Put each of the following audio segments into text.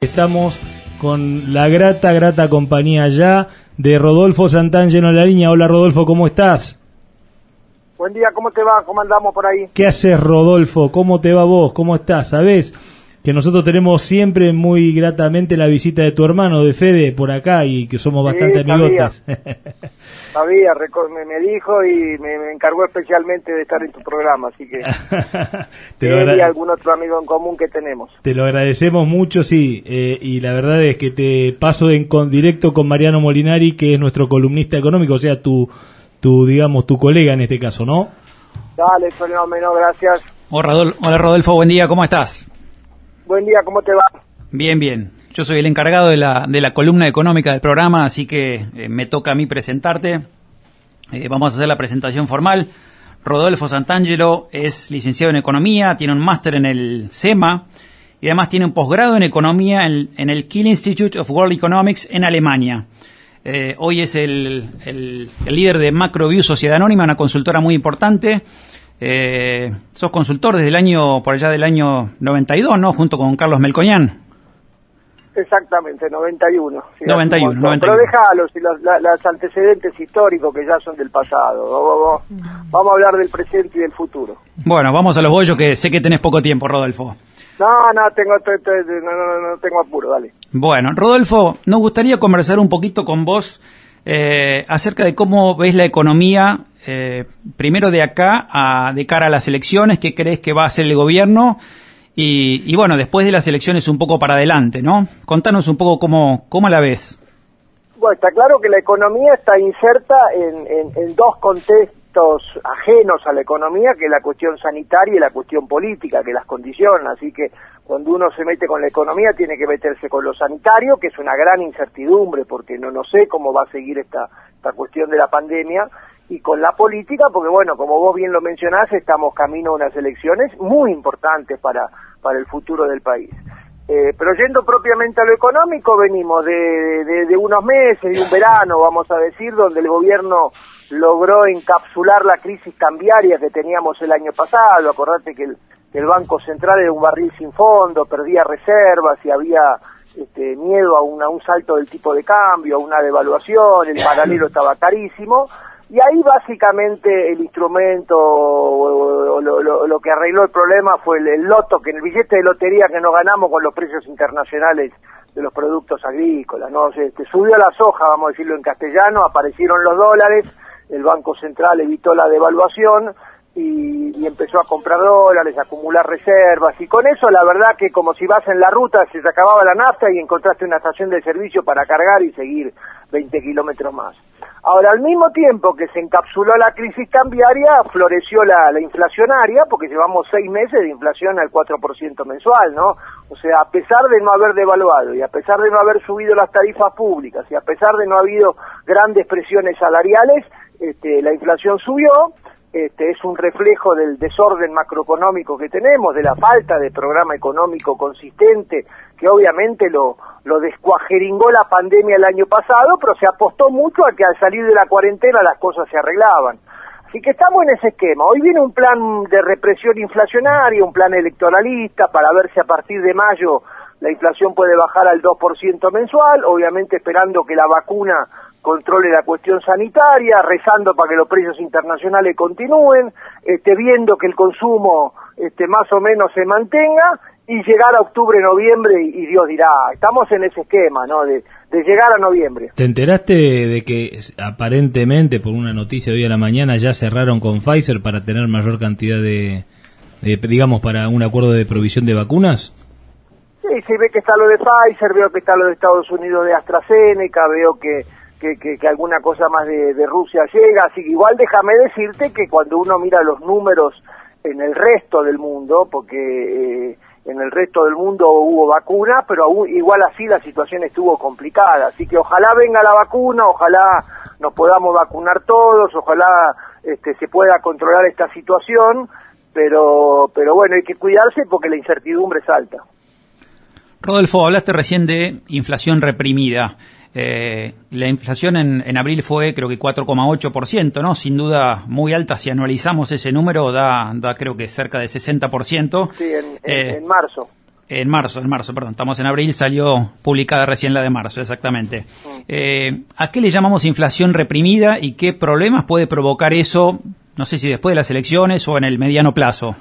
Estamos con la grata, grata compañía ya de Rodolfo Santangelo en la línea. Hola Rodolfo, ¿cómo estás? Buen día, ¿cómo te va? ¿Cómo andamos por ahí? ¿Qué haces Rodolfo? ¿Cómo te va vos? ¿Cómo estás? ¿Sabés que nosotros tenemos siempre muy gratamente la visita de tu hermano, de Fede, por acá y que somos bastante Sí, amigotes? Sabía, reco- me, me dijo y me, me encargó especialmente de estar en tu programa, así que te, lo y algún otro amigo en común que tenemos. te lo agradecemos mucho, sí, eh, y la verdad es que te paso en con, directo con Mariano Molinari, que es nuestro columnista económico, o sea, tu, tu, digamos, tu colega en este caso, ¿no? Dale, fenómeno, gracias. Hola, Rodolfo, buen día, ¿cómo estás? Buen día, ¿cómo te va? Bien, bien. Yo soy el encargado de la, de la columna económica del programa, así que eh, me toca a mí presentarte. Eh, vamos a hacer la presentación formal. Rodolfo Santangelo es licenciado en Economía, tiene un máster en el SEMA y además tiene un posgrado en Economía en, el Kiel Institute of World Economics en Alemania. Eh, hoy es el, el- el líder de MacroView Sociedad Anónima, una consultora muy importante. Eh, sos consultor desde el año, por allá del año 92, ¿no? Junto con Carlos Melcoñán. Exactamente, 91. sí, 91, hace un montón. 91. Pero déjalos y los, la- los antecedentes históricos que ya son del pasado. Vamos, vamos- vamos a hablar del presente y del futuro. Bueno, vamos a los bollos que sé que tenés poco tiempo, Rodolfo. No, no, tengo, te- te- no, no, no, no tengo apuro, dale. Bueno, Rodolfo, nos gustaría conversar un poquito con vos eh, acerca de cómo ves la economía, eh, primero de acá, a, de cara a las elecciones, qué crees que va a hacer el gobierno y, bueno, después de las elecciones un poco para adelante, ¿no? Contanos un poco cómo, cómo la ves. Bueno, está claro que la economía está inserta en dos contextos ajenos a la economía, que es la cuestión sanitaria y la cuestión política, que las condiciona. Así que cuando uno se mete con la economía tiene que meterse con lo sanitario, que es una gran incertidumbre, porque no, no sé cómo va a seguir esta, esta cuestión de la pandemia, y con la política, porque bueno, como vos bien lo mencionás, estamos camino a unas elecciones muy importantes para, para el futuro del país. Eh, pero yendo propiamente a lo económico, venimos de, de- de unos meses, de un verano, vamos a decir, donde el gobierno logró encapsular la crisis cambiaria que teníamos el año pasado. Acordate que el, que el Banco Central era un barril sin fondo, perdía reservas y había este, miedo a, una- a un salto del tipo de cambio, a una devaluación, el paralelo estaba carísimo. Y ahí básicamente el instrumento o, lo, que arregló el problema fue el, loto, que en el billete de lotería que nos ganamos con los precios internacionales de los productos agrícolas, ¿no? Este, subió la soja, vamos a decirlo en castellano, aparecieron los dólares, el Banco Central evitó la devaluación y, empezó a comprar dólares, a acumular reservas, y con eso la verdad que como si vas en la ruta se acababa la nafta y encontraste una estación de servicio para cargar y seguir 20 kilómetros más. Ahora, al mismo tiempo que se encapsuló la crisis cambiaria, floreció la, la inflacionaria, porque llevamos seis meses de inflación al 4% mensual, ¿no? O sea, a pesar de no haber devaluado y a pesar de no haber subido las tarifas públicas y a pesar de no haber habido grandes presiones salariales, este, la inflación subió, este, es un reflejo del desorden macroeconómico que tenemos, de la falta de programa económico consistente, que obviamente lo, lo descuajeringó la pandemia el año pasado, pero se apostó mucho a que al salir de la cuarentena las cosas se arreglaban. Así que estamos en ese esquema. Hoy viene un plan de represión inflacionaria, un plan electoralista para ver si a partir de mayo la inflación puede bajar al 2% mensual, obviamente esperando que la vacuna controle la cuestión sanitaria, rezando para que los precios internacionales continúen, este, viendo que el consumo este, más o menos se mantenga y llegar a octubre, noviembre y, y Dios dirá, estamos en ese esquema, ¿no? De, de llegar a noviembre. ¿Te enteraste de que aparentemente, por una noticia de hoy a la mañana, ya cerraron con Pfizer para tener mayor cantidad de, de, digamos, para un acuerdo de provisión de vacunas? Sí, sí, ve que está lo de Pfizer, veo que está lo de Estados Unidos de AstraZeneca, veo que, que, alguna cosa más de, Rusia llega, así que igual déjame decirte que cuando uno mira los números en el resto del mundo, porque eh, en el resto del mundo hubo vacuna, pero aún- igual así la situación estuvo complicada, así que ojalá venga la vacuna, ojalá nos podamos vacunar todos, ojalá este, se pueda controlar esta situación, pero, pero bueno, hay que cuidarse porque la incertidumbre es alta. Rodolfo, hablaste recién de inflación reprimida. Eh, la inflación en, en abril fue creo que 4,8%, ¿no? Sin duda muy alta. Si anualizamos ese número, da, da creo que cerca de 60%. Sí, en, en- Eh, en marzo. En marzo, en marzo, perdón, estamos en abril, salió publicada recién la de marzo, exactamente. Mm. Eh, ¿A qué le llamamos inflación reprimida y qué problemas puede provocar eso, no sé si después de las elecciones o en el mediano plazo?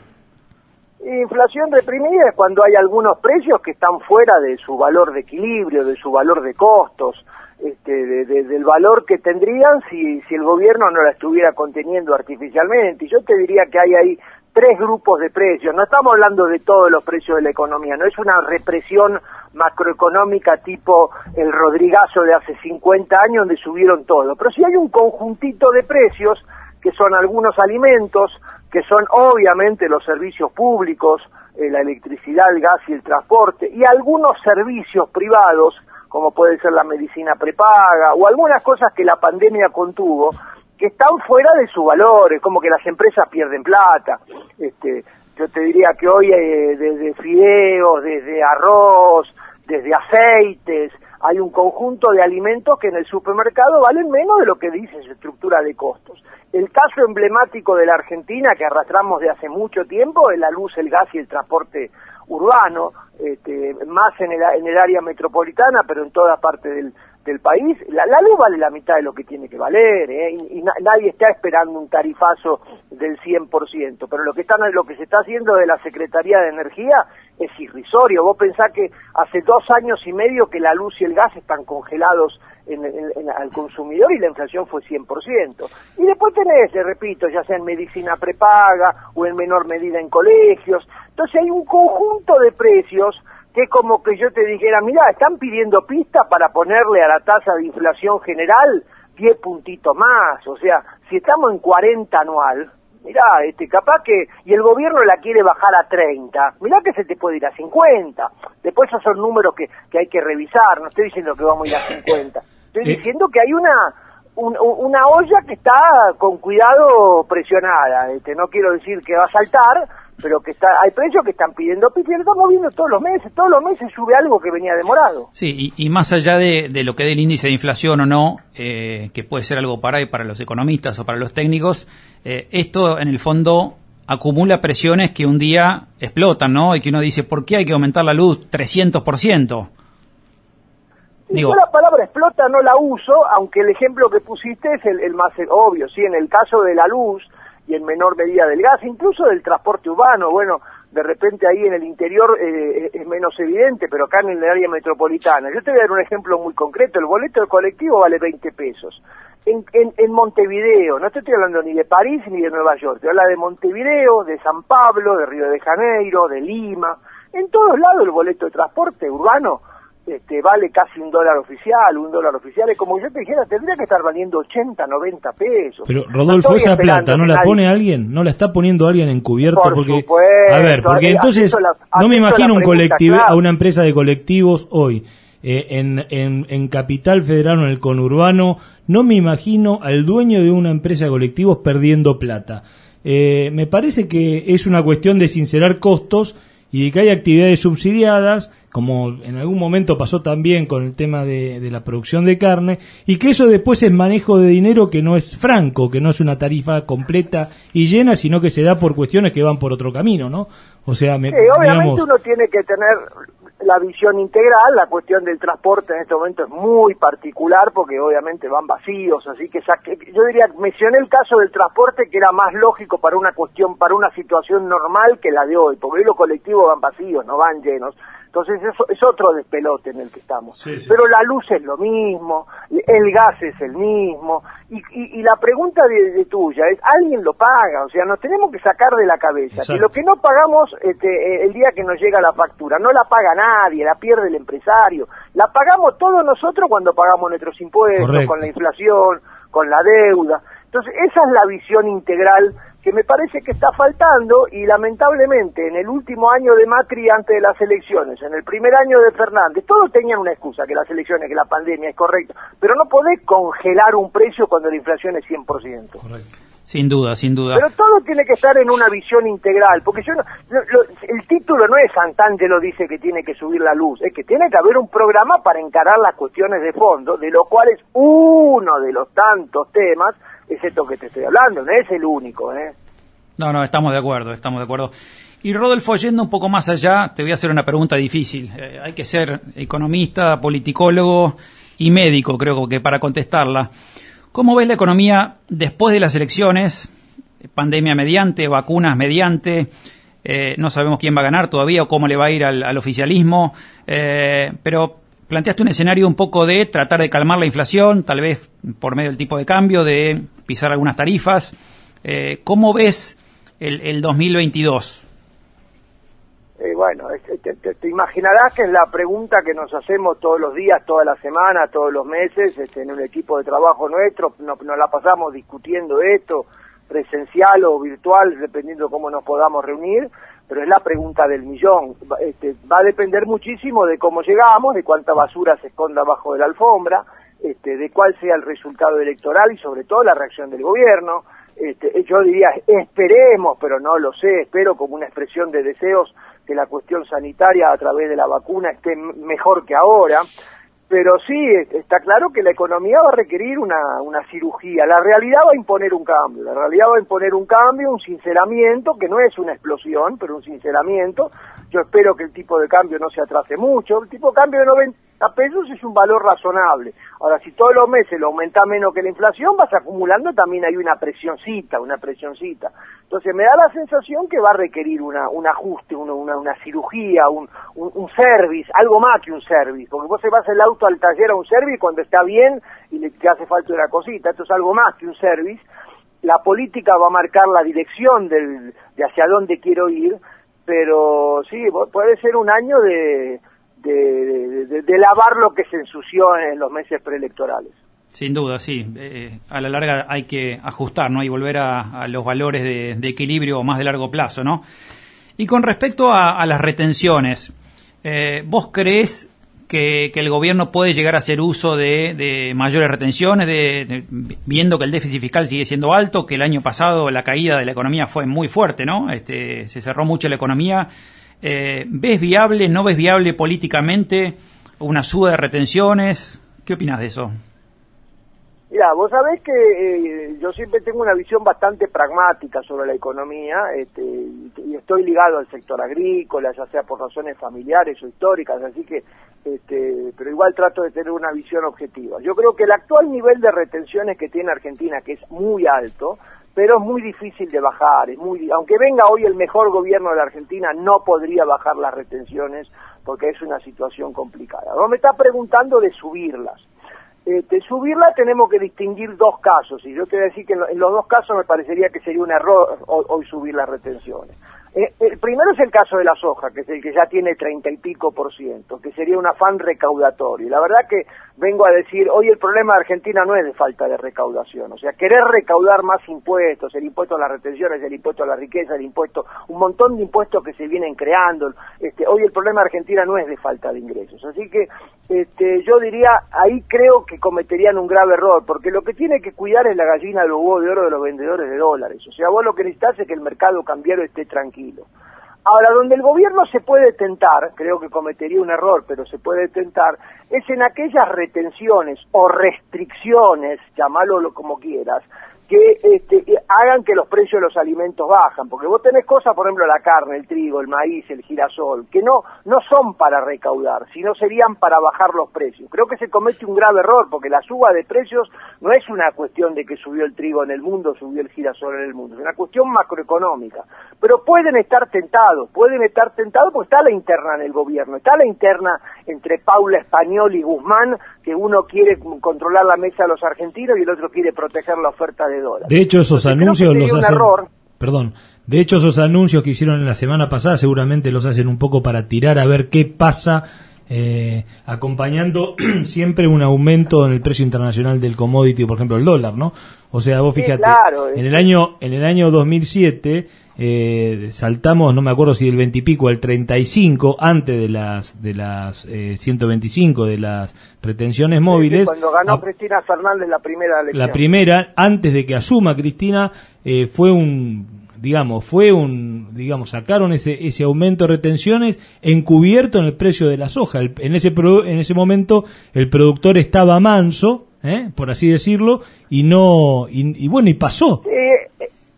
Inflación reprimida es cuando hay algunos precios que están fuera de su valor de equilibrio, de su valor de costos, este, del valor que tendrían si, si el gobierno no la estuviera conteniendo artificialmente. Y yo te diría que hay ahí tres grupos de precios. No estamos hablando de todos los precios de la economía, no es una represión macroeconómica tipo el Rodrigazo de hace 50 años donde subieron todo. Pero sí hay un conjuntito de precios que son algunos alimentos, que son obviamente los servicios públicos, eh, la electricidad, el gas y el transporte, y algunos servicios privados, como puede ser la medicina prepaga, o algunas cosas que la pandemia contuvo, que están fuera de su valor, es como que las empresas pierden plata. Este, yo te diría que hoy eh, desde fideos, desde arroz, desde aceites, hay un conjunto de alimentos que en el supermercado valen menos de lo que dice su estructura de costos. El caso emblemático de la Argentina que arrastramos de hace mucho tiempo es la luz, el gas y el transporte urbano, este, más en el, en el área metropolitana, pero en toda parte del, país, la, luz vale la mitad de lo que tiene que valer, ¿eh? y, nadie está esperando un tarifazo del 100%, pero lo que, están, lo que se está haciendo de la Secretaría de Energía es irrisorio. Vos pensás que hace dos años y medio que la luz y el gas están congelados en, al consumidor y la inflación fue 100%. Y después tenés, le repito, ya sea en medicina prepaga o en menor medida en colegios. Entonces hay un conjunto de precios que es como que yo te dijera, mira, están pidiendo pista para ponerle a la tasa de inflación general 10 puntitos más, o sea, si estamos en 40 anual, mira, este, capaz que, y el gobierno la quiere bajar a 30, mira que se te puede ir a 50, después esos son números que, que hay que revisar, no estoy diciendo que vamos a ir a 50, estoy eh. diciendo que hay una, una olla que está con cuidado presionada, este, no quiero decir que va a saltar, pero que está hay precios que están pidiendo pipi, lo estamos viendo todos los meses, todos los meses sube algo que venía demorado. Sí, y, más allá de, lo que dé el índice de inflación o no, eh, que puede ser algo para, para los economistas o para los técnicos, eh, esto en el fondo acumula presiones que un día explotan, ¿no? Y que uno dice, ¿por qué hay que aumentar la luz 300%? Digo, yo la palabra explota no la uso, aunque el ejemplo que pusiste es el, el más obvio, ¿sí? En el caso de la luz, y en menor medida del gas, incluso del transporte urbano. Bueno, de repente ahí en el interior eh, es menos evidente, pero acá en el área metropolitana. Yo te voy a dar un ejemplo muy concreto. El boleto de colectivo vale 20 pesos. En, en, en Montevideo, no te estoy hablando ni de París ni de Nueva York, te habla de Montevideo, de San Pablo, de Río de Janeiro, de Lima. En todos lados el boleto de transporte urbano este, vale casi un dólar oficial, un dólar oficial, es como yo te dijera, tendría que estar valiendo 80, 90 pesos. Pero Rodolfo, esa plata, ¿no la pone alguien? ¿No la está poniendo alguien encubierto? porque, a ver, porque entonces no me imagino un colectivo, a una empresa de colectivos hoy, eh, en, en, en Capital Federal o en el conurbano, no me imagino al dueño de una empresa de colectivos perdiendo plata. Eh, me parece que es una cuestión de sincerar costos y que hay actividades subsidiadas, como en algún momento pasó también con el tema de, la producción de carne, y que eso después es manejo de dinero que no es franco, que no es una tarifa completa y llena, sino que se da por cuestiones que van por otro camino, ¿no? O sea, me, obviamente uno tiene que tener la visión integral, la cuestión del transporte en este momento es muy particular porque obviamente van vacíos, así que yo diría, mencioné el caso del transporte que era más lógico para una cuestión, para una situación normal que la de hoy, porque hoy los colectivos van vacíos, no van llenos. Entonces eso es otro despelote en el que estamos. Pero la luz es lo mismo, el gas es el mismo, y, y, la pregunta de, tuya es, ¿alguien lo paga? O sea, nos tenemos que sacar de la cabeza que lo que no pagamos este, eh, el día que nos llega la factura, no la paga nadie, la pierde el empresario, la pagamos todos nosotros cuando pagamos nuestros impuestos, con la inflación, con la deuda. Entonces, esa es la visión integral que me parece que está faltando y lamentablemente en el último año de Macri antes de las elecciones, en el primer año de Fernández, todos tenían una excusa, que las elecciones, que la pandemia es correcto, pero no podés congelar un precio cuando la inflación es 100%. Correcto. Sin duda, sin duda. Pero todo tiene que estar en una visión integral, porque yo el título no es Santangelo dice que tiene que subir la luz, es que tiene que haber un programa para encarar las cuestiones de fondo, de lo cual es uno de los tantos temas es esto que te estoy hablando, no es el único, ¿eh? No, no, estamos de acuerdo, estamos de acuerdo. Y Rodolfo, yendo un poco más allá, te voy a hacer una pregunta difícil. Eh, hay que ser economista, politicólogo y médico, creo que para contestarla. ¿Cómo ves la economía después de las elecciones? Pandemia mediante, vacunas mediante. Eh, no sabemos quién va a ganar todavía o cómo le va a ir al, oficialismo. Eh, pero planteaste un escenario un poco de tratar de calmar la inflación, tal vez por medio del tipo de cambio, de pisar algunas tarifas. ¿Cómo ves el, el 2022? Eh, bueno, te, imaginarás que es la pregunta que nos hacemos todos los días, toda la semana, todos los meses, este, en un equipo de trabajo nuestro, nos, la pasamos discutiendo esto, presencial o virtual, dependiendo de cómo nos podamos reunir, pero es la pregunta del millón. Este, va a depender muchísimo de cómo llegamos, de cuánta basura se esconda bajo de la alfombra, este, de cuál sea el resultado electoral y sobre todo la reacción del gobierno. Este, yo diría, esperemos, pero no lo sé, espero como una expresión de deseos que la cuestión sanitaria a través de la vacuna esté mejor que ahora, pero sí está claro que la economía va a requerir una, una cirugía, la realidad va a imponer un cambio, la realidad va a imponer un cambio, un sinceramiento, que no es una explosión, pero un sinceramiento, yo espero que el tipo de cambio no se atrase mucho, el tipo de cambio de 90 pesos es un valor razonable. Ahora, si todos los meses lo aumenta menos que la inflación, vas acumulando también hay una presioncita, una presioncita. Entonces me da la sensación que va a requerir una, un ajuste, una, una, cirugía, un, un, service, algo más que un service, porque vos se vas el auto al taller a un service cuando está bien y le hace falta una cosita, esto es algo más que un service. La política va a marcar la dirección del, de hacia dónde quiero ir, pero sí, puede ser un año de, de, lavar lo que se ensució en los meses preelectorales. Sin duda, sí. Eh, a la larga hay que ajustar, ¿no? Y volver a, los valores de, equilibrio más de largo plazo, ¿no? Y con respecto a, las retenciones, eh, ¿vos crees que, el gobierno puede llegar a hacer uso de, mayores retenciones, de, viendo que el déficit fiscal sigue siendo alto, que el año pasado la caída de la economía fue muy fuerte, ¿no? Este, se cerró mucho la economía. Eh, ¿Ves viable, no ves viable políticamente una suba de retenciones? ¿Qué opinas de eso? Mira, vos sabés que eh, yo siempre tengo una visión bastante pragmática sobre la economía este, y estoy ligado al sector agrícola, ya sea por razones familiares o históricas, así que, este, pero igual trato de tener una visión objetiva. Yo creo que el actual nivel de retenciones que tiene Argentina, que es muy alto, pero es muy difícil de bajar, es muy, aunque venga hoy el mejor gobierno de la Argentina, no podría bajar las retenciones porque es una situación complicada. Vos me está preguntando de subirlas. Este, subirla tenemos que distinguir dos casos, y yo te voy a decir que en, los dos casos me parecería que sería un error hoy subir las retenciones. Eh, el primero es el caso de la soja, que es el que ya tiene treinta y pico por ciento, que sería un afán recaudatorio. La verdad que vengo a decir, hoy el problema de Argentina no es de falta de recaudación, o sea, querer recaudar más impuestos, el impuesto a las retenciones, el impuesto a la riqueza, el impuesto, un montón de impuestos que se vienen creando. Este, hoy el problema de Argentina no es de falta de ingresos. Así que este, yo diría, ahí creo que cometerían un grave error, porque lo que tiene que cuidar es la gallina de los huevos de oro de los vendedores de dólares. O sea, vos lo que necesitas es que el mercado cambiario esté tranquilo. Ahora, donde el gobierno se puede tentar, creo que cometería un error, pero se puede tentar, es en aquellas retenciones o restricciones, llamalo como quieras, que este, hagan que los precios de los alimentos bajan, porque vos tenés cosas, por ejemplo, la carne, el trigo, el maíz, el girasol, que no, no son para recaudar, sino serían para bajar los precios. Creo que se comete un grave error, porque la suba de precios no es una cuestión de que subió el trigo en el mundo, subió el girasol en el mundo, es una cuestión macroeconómica. Pero pueden estar tentados, pueden estar tentados porque está la interna en el gobierno, está la interna entre Paula Español y Guzmán, que uno quiere controlar la mesa de los argentinos y el otro quiere proteger la oferta de dólares. De hecho, esos anuncios los hacen... Perdón. De hecho, esos anuncios que hicieron en la semana pasada seguramente los hacen un poco para tirar a ver qué pasa eh, acompañando siempre un aumento en el precio internacional del commodity, por ejemplo el dólar, ¿no? O sea, vos fíjate, en el año en el año 2007 eh, saltamos, no me acuerdo si del 20 y pico al 35 antes de las de las eh, 125 de las retenciones móviles. cuando ganó Cristina Fernández la primera elección. La primera, antes de que asuma Cristina, eh, fue un digamos, fue un, digamos, sacaron ese, ese aumento de retenciones encubierto en el precio de la soja. en, ese en ese momento el productor estaba manso, ¿eh? por así decirlo, y no, y, bueno, y pasó.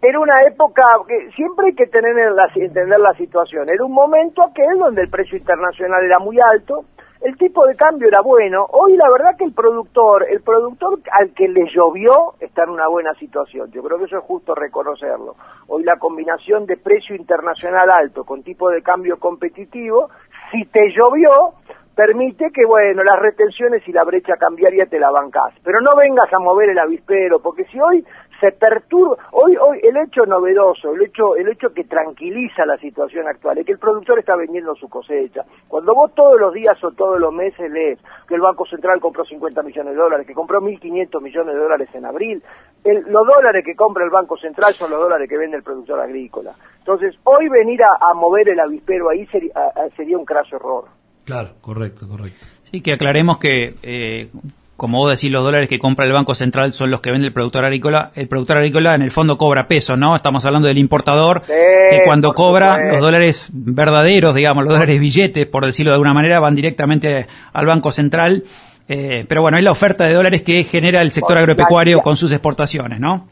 Era una época que siempre hay que tener la, entender la situación. Era un momento aquel donde el precio internacional era muy alto, el tipo de cambio era bueno. Hoy la verdad que el productor, el productor al que le llovió está en una buena situación. Yo creo que eso es justo reconocerlo. Hoy la combinación de precio internacional alto con tipo de cambio competitivo, si te llovió, permite que, bueno, las retenciones y la brecha cambiaria te la bancás. Pero no vengas a mover el avispero, porque si hoy se perturba, hoy, hoy el hecho novedoso, el hecho, el hecho que tranquiliza la situación actual, es que el productor está vendiendo su cosecha. Cuando vos todos los días o todos los meses lees que el Banco Central compró 50 millones de dólares, que compró 1.500 millones de dólares en abril, los dólares que compra el Banco Central son los dólares que vende el productor agrícola. Entonces, hoy venir a, mover el avispero ahí sería, sería un craso error. Claro, correcto, correcto. Sí, que aclaremos que, eh, como vos decís, los dólares que compra el Banco Central son los que vende el productor agrícola. El productor agrícola en el fondo cobra peso, ¿no? Estamos hablando del importador que cuando cobra los dólares verdaderos, digamos, los dólares billetes, por decirlo de alguna manera, van directamente al Banco Central. Eh, pero bueno, es la oferta de dólares que genera el sector agropecuario con sus exportaciones, ¿no?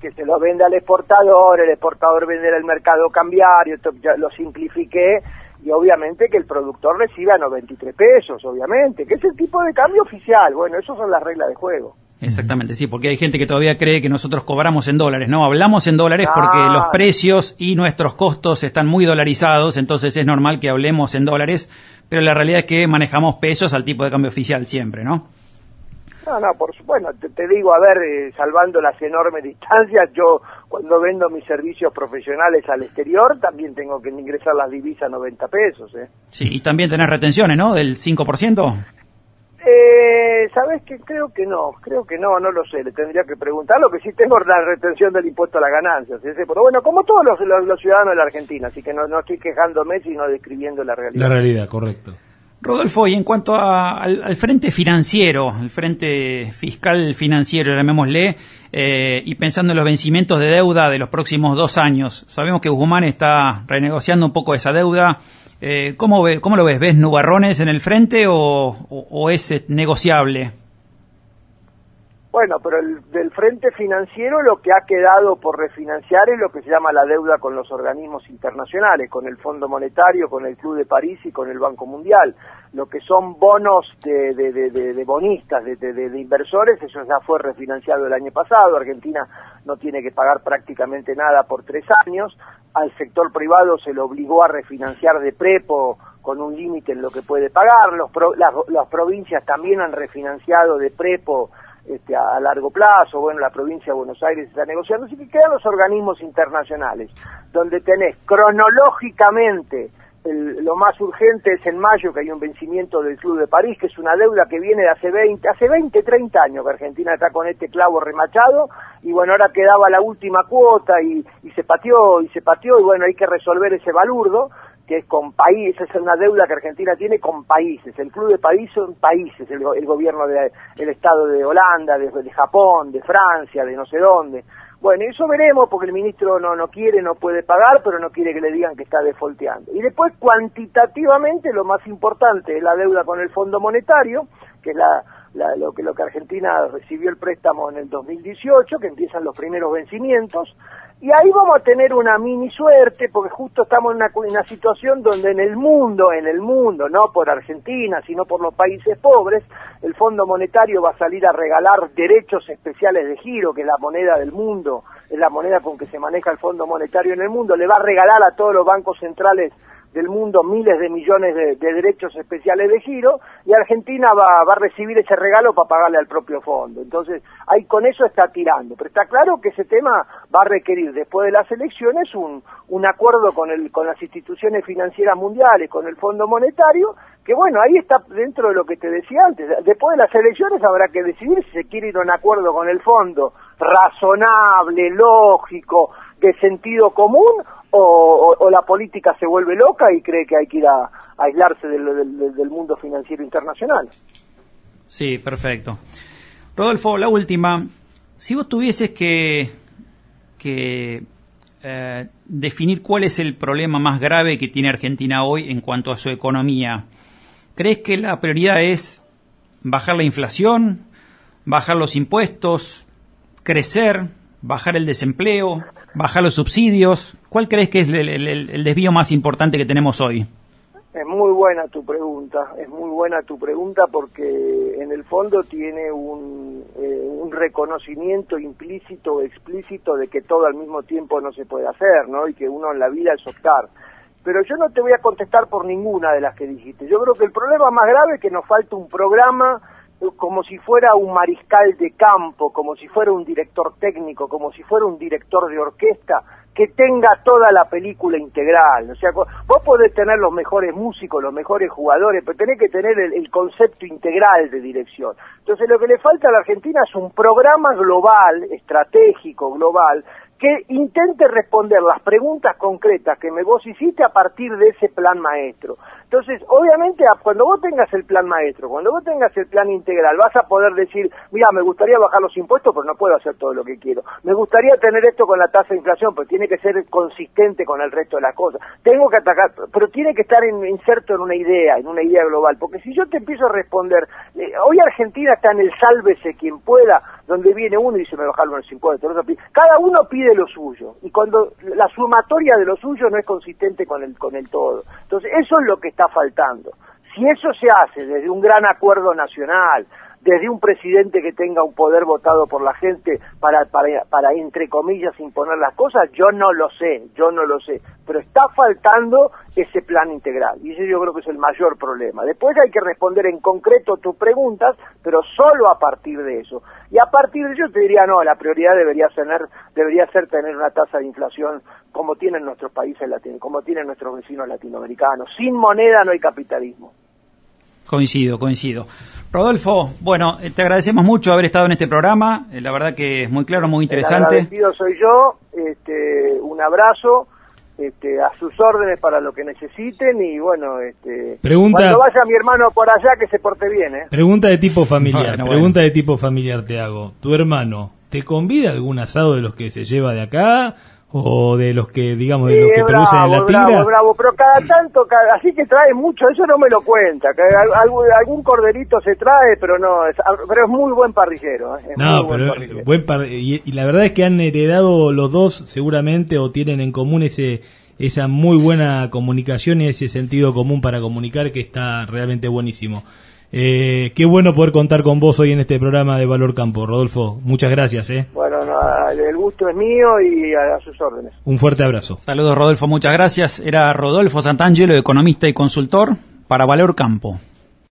Que se los vende al exportador, el exportador vende al mercado cambiario, ya lo simplifiqué y obviamente que el productor reciba 93 pesos, obviamente, que es el tipo de cambio oficial. Bueno, esas son las reglas de juego. Exactamente, sí, porque hay gente que todavía cree que nosotros cobramos en dólares, ¿no? Hablamos en dólares porque los precios y nuestros costos están muy dolarizados, entonces es normal que hablemos en dólares, pero la realidad es que manejamos pesos al tipo de cambio oficial siempre, ¿no? No, no, por supuesto, te, digo, a ver, eh, salvando las enormes distancias, yo cuando vendo mis servicios profesionales al exterior también tengo que ingresar las divisas a 90 pesos. ¿eh? Sí, y también tenés retenciones, ¿no? Del 5%. Eh, ¿Sabes qué? Creo que no, creo que no, no lo sé, le tendría que preguntar. Lo que sí tengo la retención del impuesto a las ganancias, pero bueno, como todos los, los, ciudadanos de la Argentina, así que no, no estoy quejándome, sino describiendo la realidad. La realidad, correcto. Rodolfo, y en cuanto al, frente financiero, el frente fiscal financiero, llamémosle, eh, y pensando en los vencimientos de deuda de los próximos dos años, sabemos que Guzmán está renegociando un poco esa deuda. Eh, ¿cómo, ve, ¿Cómo lo ves? ¿Ves nubarrones en el frente o es negociable? Bueno, pero el, del frente financiero lo que ha quedado por refinanciar es lo que se llama la deuda con los organismos internacionales, con el Fondo Monetario, con el Club de París y con el Banco Mundial. Lo que son bonos de, de, de, de bonistas, de, inversores, eso ya fue refinanciado el año pasado. Argentina no tiene que pagar prácticamente nada por tres años. Al sector privado se le obligó a refinanciar de prepo con un límite en lo que puede pagar. Los las, las provincias también han refinanciado de prepo este, a, largo plazo, bueno, la provincia de Buenos Aires está negociando, así que quedan los organismos internacionales, donde tenés cronológicamente lo más urgente es en mayo, que hay un vencimiento del Club de París, que es una deuda que viene de hace 20, hace 20, 30 años que Argentina está con este clavo remachado, y bueno, ahora quedaba la última cuota y, y se pateó, y se pateó, y bueno, hay que resolver ese balurdo, que es con países, es una deuda que Argentina tiene con países. El Club de países son países, el, gobierno del el Estado de Holanda, de, de, Japón, de Francia, de no sé dónde. Bueno, eso veremos porque el ministro no, no quiere, no puede pagar, pero no quiere que le digan que está defolteando. Y después, cuantitativamente, lo más importante es la deuda con el Fondo Monetario, que es la, lo, que, lo que Argentina recibió el préstamo en el 2018, que empiezan los primeros vencimientos, y ahí vamos a tener una mini suerte, porque justo estamos en una, una, situación donde en el mundo, en el mundo, no por Argentina, sino por los países pobres, el Fondo Monetario va a salir a regalar derechos especiales de giro, que es la moneda del mundo, es la moneda con que se maneja el Fondo Monetario en el mundo, le va a regalar a todos los bancos centrales del mundo miles de millones de, derechos especiales de giro y Argentina va, va, a recibir ese regalo para pagarle al propio fondo. Entonces, ahí con eso está tirando. Pero está claro que ese tema va a requerir después de las elecciones un, un acuerdo con, el, con las instituciones financieras mundiales, con el Fondo Monetario, que bueno, ahí está dentro de lo que te decía antes. Después de las elecciones habrá que decidir si se quiere ir a un acuerdo con el fondo razonable, lógico, de sentido común o, la política se vuelve loca y cree que hay que ir a, aislarse del, mundo financiero internacional. Sí, perfecto. Rodolfo, la última. Si vos tuvieses que, que eh, definir cuál es el problema más grave que tiene Argentina hoy en cuanto a su economía, ¿crees que la prioridad es bajar la inflación, bajar los impuestos, crecer, bajar el desempleo, bajar los subsidios. ¿Cuál crees que es el, desvío más importante que tenemos hoy? Es muy buena tu pregunta, es muy buena tu pregunta porque en el fondo tiene un, eh, un reconocimiento implícito o explícito de que todo al mismo tiempo no se puede hacer, ¿no? Y que uno en la vida es optar. Pero yo no te voy a contestar por ninguna de las que dijiste. Yo creo que el problema más grave es que nos falta un programa como si fuera un mariscal de campo, como si fuera un director técnico, como si fuera un director de orquesta, que tenga toda la película integral. O sea, vos podés tener los mejores músicos, los mejores jugadores, pero tenés que tener el, concepto integral de dirección. Entonces, lo que le falta a la Argentina es un programa global, estratégico, global, que intente responder las preguntas concretas que me vos hiciste a partir de ese plan maestro. Entonces, obviamente, cuando vos tengas el plan maestro, cuando vos tengas el plan integral, vas a poder decir, mira, me gustaría bajar los impuestos, pero no puedo hacer todo lo que quiero. Me gustaría tener esto con la tasa de inflación, pero tiene que ser consistente con el resto de las cosas. Tengo que atacar, pero tiene que estar inserto en una idea, en una idea global. Porque si yo te empiezo a responder, eh, hoy Argentina está en el sálvese quien pueda, donde viene uno y dice, me bajaron los impuestos. Cada uno pide lo suyo. Y cuando la sumatoria de lo suyo no es consistente con el, con el todo. Entonces, eso es lo que está faltando. Si eso se hace desde un gran acuerdo nacional, desde un presidente que tenga un poder votado por la gente para, para, para, entre comillas, imponer las cosas, yo no lo sé, yo no lo sé. Pero está faltando ese plan integral. Y ese yo creo que es el mayor problema. Después hay que responder en concreto tus preguntas, pero solo a partir de eso. Y a partir de eso te diría, no, la prioridad debería ser, debería ser tener una tasa de inflación como tienen nuestros países latinos, como tienen nuestros vecinos latinoamericanos. Sin moneda no hay capitalismo. Coincido, coincido. Rodolfo, bueno, eh, te agradecemos mucho haber estado en este programa. Eh, la verdad que es muy claro, muy interesante. El agradecido soy yo. Este, un abrazo. Este, a sus órdenes para lo que necesiten y bueno, este, pregunta, cuando vaya mi hermano por allá que se porte bien. ¿eh? Pregunta de tipo familiar, pregunta de tipo familiar te hago. ¿Tu hermano te convida algún asado de los que se lleva de acá? O de los que digamos de los que producen en la tira bravo, pero cada tanto así que trae mucho eso no me lo cuenta. Que algún, corderito se trae pero no es, pero es muy buen parrillero ¿eh? no pero buen y, la verdad es que han heredado los dos seguramente o tienen en común ese esa muy buena comunicación y ese sentido común para comunicar que está realmente buenísimo eh, qué bueno poder contar con vos hoy en este programa de Valor Campo, Rodolfo. Muchas gracias. ¿eh? Bueno, el gusto es mío y a, sus órdenes. Un fuerte abrazo. Saludos, Rodolfo. Muchas gracias. Era Rodolfo Santangelo, economista y consultor para Valor Campo.